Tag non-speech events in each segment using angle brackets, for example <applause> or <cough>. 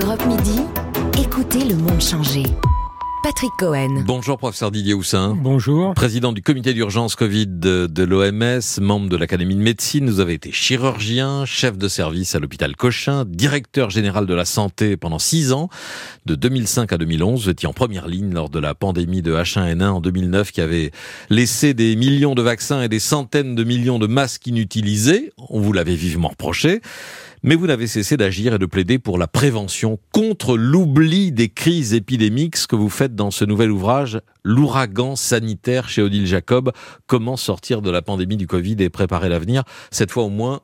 Europe Midi, écoutez le monde changer. Patrick Cohen. Bonjour professeur Didier Houssin. Bonjour. Président du comité d'urgence Covid de, de l'OMS, membre de l'Académie de médecine, vous avez été chirurgien, chef de service à l'hôpital Cochin, directeur général de la santé pendant six ans, de 2005 à 2011. Vous étiez en première ligne lors de la pandémie de H1N1 en 2009 qui avait laissé des millions de vaccins et des centaines de millions de masques inutilisés. On vous l'avait vivement reproché mais vous n'avez cessé d'agir et de plaider pour la prévention contre l'oubli des crises épidémiques, ce que vous faites dans ce nouvel ouvrage, L'ouragan sanitaire chez Odile Jacob, comment sortir de la pandémie du Covid et préparer l'avenir. Cette fois au moins,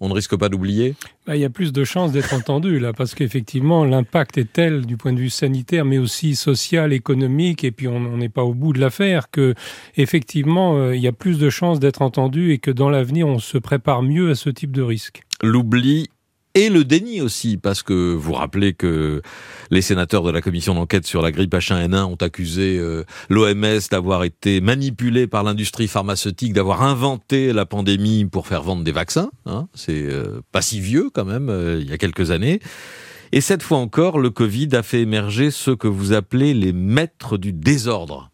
on ne risque pas d'oublier bah, Il y a plus de chances d'être entendu là, parce qu'effectivement, l'impact est tel du point de vue sanitaire, mais aussi social, économique, et puis on n'est pas au bout de l'affaire, que effectivement, euh, il y a plus de chances d'être entendu et que dans l'avenir, on se prépare mieux à ce type de risque. L'oubli et le déni aussi, parce que vous rappelez que les sénateurs de la commission d'enquête sur la grippe H1N1 ont accusé euh, l'OMS d'avoir été manipulé par l'industrie pharmaceutique, d'avoir inventé la pandémie pour faire vendre des vaccins. Hein. C'est euh, pas si vieux quand même, euh, il y a quelques années. Et cette fois encore, le Covid a fait émerger ce que vous appelez les maîtres du désordre.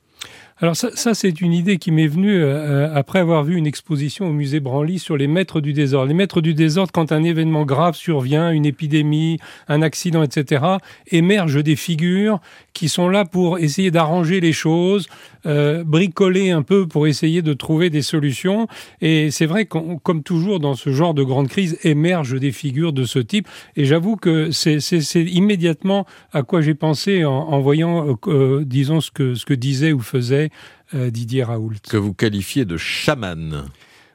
Alors ça, ça c'est une idée qui m'est venue euh, après avoir vu une exposition au musée Branly sur les maîtres du désordre. Les maîtres du désordre, quand un événement grave survient, une épidémie, un accident, etc., émergent des figures qui sont là pour essayer d'arranger les choses, euh, bricoler un peu pour essayer de trouver des solutions. Et c'est vrai qu'on, comme toujours dans ce genre de grande crise, émergent des figures de ce type. Et j'avoue que c'est, immédiatement à quoi j'ai pensé en, voyant, euh, euh, disons, ce que, ce que disait ou faisait Didier Raoult. Que vous qualifiez de chaman.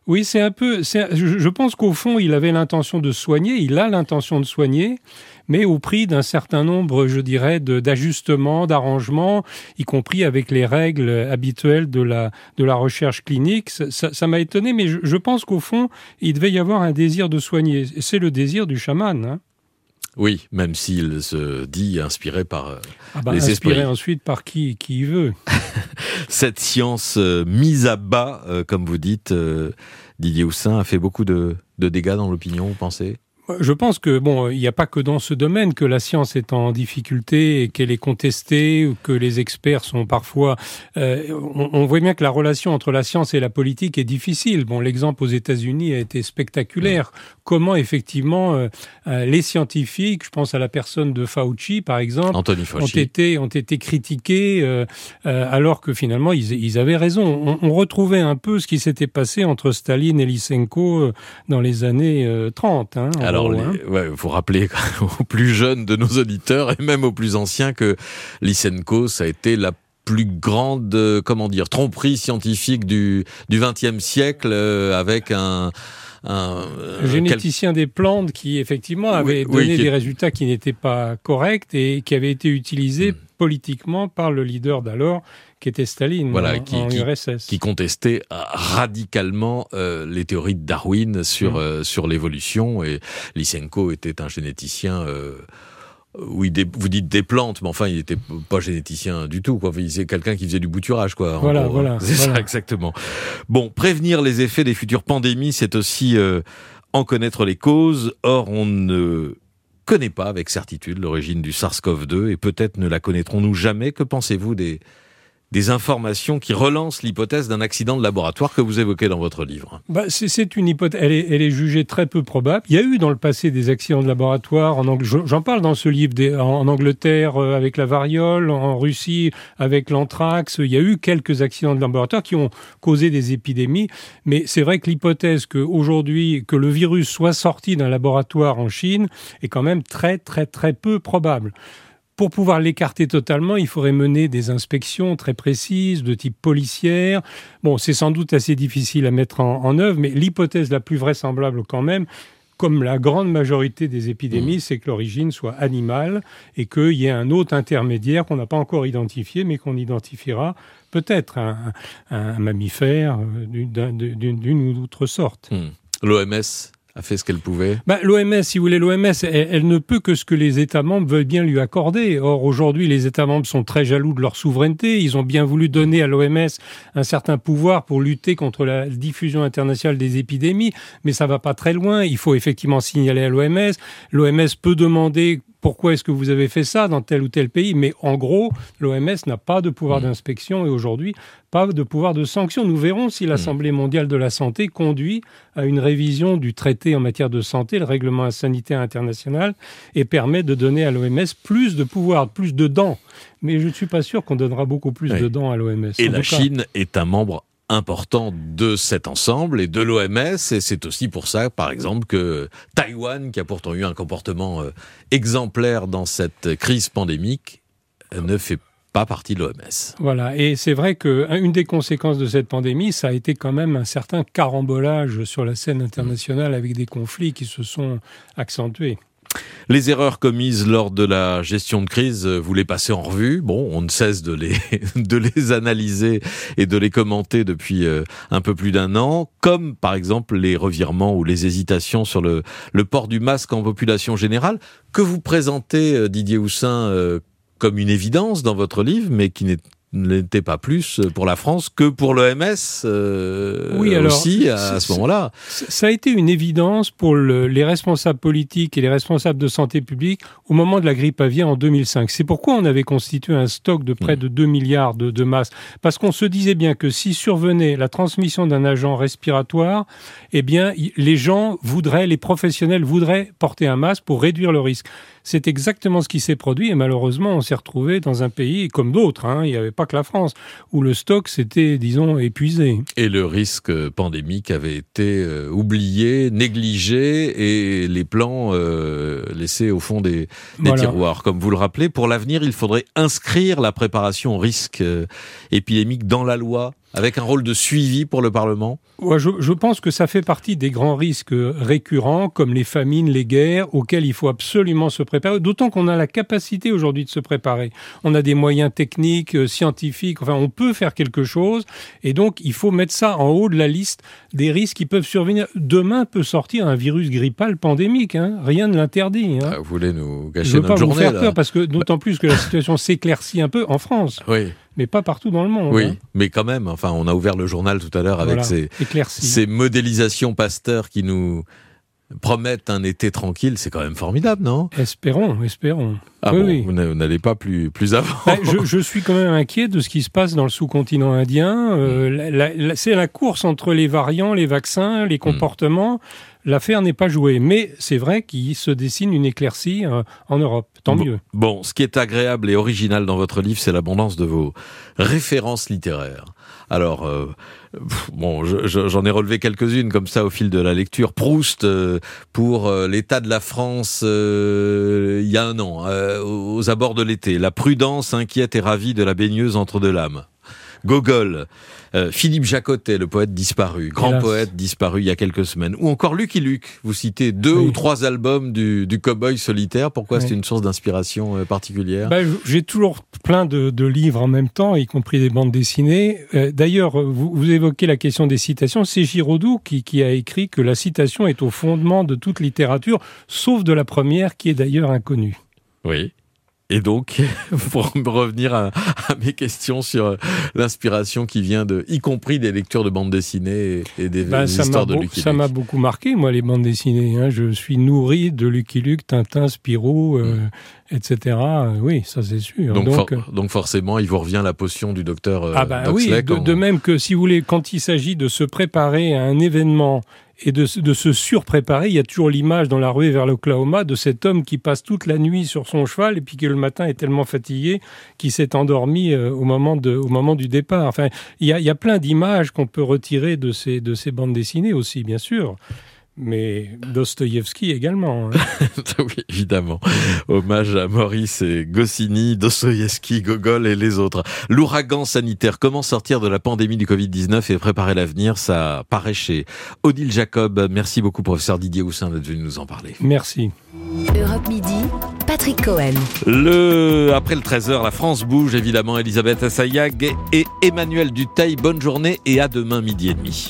Oui, c'est un peu. Je pense qu'au fond, il avait l'intention de soigner, il a l'intention de soigner, mais au prix d'un certain nombre, je dirais, d'ajustements, d'arrangements, y compris avec les règles habituelles de la, de la recherche clinique. Ça m'a étonné, mais je, pense qu'au fond, il devait y avoir un désir de soigner. C'est le désir du chaman. Hein. Oui, même s'il se dit inspiré par euh, ah bah, les inspiré ensuite par qui, qui veut. <laughs> Cette science euh, mise à bas, euh, comme vous dites, Didier Houssin, a fait beaucoup de, de dégâts dans l'opinion, vous pensez? Je pense que bon, il n'y a pas que dans ce domaine que la science est en difficulté et qu'elle est contestée ou que les experts sont parfois. Euh, on, voit bien que la relation entre la science et la politique est difficile. Bon, l'exemple aux États-Unis a été spectaculaire. Comment effectivement euh, euh, les scientifiques, je pense à la personne de Fauci par exemple, ont été ont été critiqués alors que finalement ils, ils avaient raison. On, retrouvait un peu ce qui s'était passé entre Staline et Lysenko dans les années 30. Hein, alors, il hein. faut rappeler <laughs> aux plus jeunes de nos auditeurs et même aux plus anciens que Lysenko, ça a été la plus grande, euh, comment dire, tromperie scientifique du du XXe siècle euh, avec un un, généticien des plantes qui effectivement avait donné des résultats qui n'étaient pas corrects et qui avait été utilisé hmm. politiquement par le leader d'alors qui était Staline voilà, qui, URSS. Qui contestait radicalement euh, les théories de Darwin sur, hmm. euh, sur l'évolution et Lysenko était un généticien euh, oui, vous dites des plantes, mais enfin, il n'était pas généticien du tout. Quoi. C'est quelqu'un qui faisait du bouturage, quoi. Voilà, voilà. <laughs> C'est ça, exactement. Bon, prévenir les effets des futures pandémies, c'est aussi euh, en connaître les causes. Or, on ne connaît pas avec certitude l'origine du SARS-CoV-2 et peut-être ne la connaîtrons-nous jamais. Que pensez-vous des des informations qui relancent l'hypothèse d'un accident de laboratoire que vous évoquez dans votre livre bah, C'est une hypothèse, elle est, elle est, jugée très peu probable. Il y a eu dans le passé des accidents de laboratoire, en j'en parle dans ce livre, en Angleterre euh, avec la variole, en Russie avec l'anthrax, il y a eu quelques accidents de laboratoire qui ont causé des épidémies, mais c'est vrai que l'hypothèse qu'aujourd'hui, que le virus soit sorti d'un laboratoire en Chine est quand même très très très peu probable. Pour pouvoir l'écarter totalement, il faudrait mener des inspections très précises, de type policière. Bon, c'est sans doute assez difficile à mettre en, œuvre, mais l'hypothèse la plus vraisemblable quand même, comme la grande majorité des épidémies, mmh. c'est que l'origine soit animale et qu'il y ait un autre intermédiaire qu'on n'a pas encore identifié, mais qu'on identifiera peut-être un, mammifère euh, d'une ou d'autre sorte. Mmh. L'OMS a bah, L'OMS, si vous voulez, l'OMS, elle, ne peut que ce que les États membres veulent bien lui accorder. Or, aujourd'hui, les États membres sont très jaloux de leur souveraineté. Ils ont bien voulu donner à l'OMS un certain pouvoir pour lutter contre la diffusion internationale des épidémies, mais ça va pas très loin. Il faut effectivement signaler à l'OMS. L'OMS peut demander pourquoi est-ce que vous avez fait ça dans tel ou tel pays? Mais en gros, l'OMS n'a pas de pouvoir mmh. d'inspection et aujourd'hui pas de pouvoir de sanction. Nous verrons si l'Assemblée mmh. mondiale de la santé conduit à une révision du traité en matière de santé, le règlement sanitaire international, et permet de donner à l'OMS plus de pouvoir, plus de dents. Mais je ne suis pas sûr qu'on donnera beaucoup plus de dents à l'OMS. Et la Chine est un membre important de cet ensemble et de l'OMS. Et c'est aussi pour ça, par exemple, que Taïwan, qui a pourtant eu un comportement euh, exemplaire dans cette crise pandémique, ne fait pas partie de l'OMS. Voilà, et c'est vrai qu'une des conséquences de cette pandémie, ça a été quand même un certain carambolage sur la scène internationale avec des conflits qui se sont accentués. Les erreurs commises lors de la gestion de crise, vous les passez en revue. Bon, on ne cesse de les, <laughs> de les analyser et de les commenter depuis euh, un peu plus d'un an, comme par exemple les revirements ou les hésitations sur le, le port du masque en population générale, que vous présentez, euh, Didier Houssin, euh, comme une évidence dans votre livre, mais qui n'est n'était pas plus pour la France que pour l'OMS euh, oui, alors, aussi à, ce moment-là. Ça a été une évidence pour le, les responsables politiques et les responsables de santé publique au moment de la grippe aviaire en 2005. C'est pourquoi on avait constitué un stock de près mm. de 2 milliards de, de masques. Parce qu'on se disait bien que si survenait la transmission d'un agent respiratoire, eh bien, les gens voudraient, les professionnels voudraient porter un masque pour réduire le risque. C'est exactement ce qui s'est produit et malheureusement, on s'est retrouvé dans un pays comme d'autres. Hein, il n'y avait pas que la France où le stock s'était, disons, épuisé. Et le risque pandémique avait été euh, oublié, négligé et les plans euh, laissés au fond des, tiroirs. Comme vous le rappelez, pour l'avenir, il faudrait inscrire la préparation au risque euh, épidémique dans la loi avec un rôle de suivi pour le Parlement ouais, je, je, pense que ça fait partie des grands risques récurrents, comme les famines, les guerres, auxquels il faut absolument se préparer, d'autant qu'on a la capacité aujourd'hui de se préparer. On a des moyens techniques, euh, scientifiques, enfin on peut faire quelque chose, et donc il faut mettre ça en haut de la liste des risques qui peuvent survenir. Demain peut sortir un virus grippal pandémique, hein. rien ne l'interdit. Hein. Ah, vous voulez nous gâcher je veux pas vous faire peur, parce que <laughs> d'autant plus que la situation s'éclaircit un peu en France. Oui mais pas partout dans le monde. Oui, hein. mais quand même, enfin, on a ouvert le journal tout à l'heure avec ces, ces modélisations Pasteur qui nous promettent un été tranquille, c'est quand même formidable, non? Espérons, espérons. Ah oui, Vous n'allez pas plus, plus avant. Je, je, suis quand même inquiet de ce qui se passe dans le sous-continent indien. Euh, c'est la course entre les variants, les vaccins, les hmm. comportements. L'affaire n'est pas jouée, mais c'est vrai qu'il se dessine une éclaircie euh, en Europe. Tant mieux. Bon, ce qui est agréable et original dans votre livre, c'est l'abondance de vos références littéraires. Alors, euh, bon, j'en ai relevé quelques-unes comme ça au fil de la lecture. Proust euh, pour l'état de la France il y a un an, aux abords de l'été. La prudence inquiète et ravie de la baigneuse entre deux lames. Gogol, euh, Philippe Jacotet, le poète disparu, grand poète disparu il y a quelques semaines, ou encore Lucky Luke. Vous citez deux ou trois albums du, du cowboy solitaire. Pourquoi c'est une source d'inspiration euh, particulière? Bah, J'ai toujours plein de, livres en même temps, y compris des bandes dessinées. Euh, d'ailleurs, vous, évoquez la question des citations. C'est Giraudoux qui, qui a écrit que la citation est au fondement de toute littérature, sauf de la première, qui est d'ailleurs inconnue. Oui. Et donc, <laughs> pour revenir à, mes questions sur l'inspiration qui vient de, y compris des lectures de bandes dessinées et, des, ben, histoires de Lucky Ça m'a beaucoup marqué, moi, les bandes dessinées. Hein. Je suis nourri de Lucky Luke, Tintin, Spirou, euh, mm. etc. Oui, ça c'est sûr. Donc, euh, donc, forcément, il vous revient la potion du docteur euh, Ah ben oui, de, même que si vous voulez, quand il s'agit de se préparer à un événement et de, de, se surpréparer. Il y a toujours l'image dans la rue vers l'Oklahoma de cet homme qui passe toute la nuit sur son cheval et puis qui le matin est tellement fatigué qu'il s'est endormi euh, au, moment de, au moment du départ. Enfin, il y a, il y a plein d'images qu'on peut retirer de ces, de ces bandes dessinées aussi, bien sûr mais Dostoïevski également. Hein. <laughs> oui, évidemment. Hommage à Maurice et Goscinny, Dostoïevski, Gogol et les autres. L'ouragan sanitaire, comment sortir de la pandémie du Covid-19 et préparer l'avenir, ça paraît chez Odile Jacob. Merci beaucoup, professeur Didier Houssin, d'être venu nous en parler. Merci. Europe Midi, Patrick Cohen. Le, après le 13h, la France bouge, évidemment, Elisabeth Assayag et Emmanuel Duteil. Bonne journée et à demain midi et demi.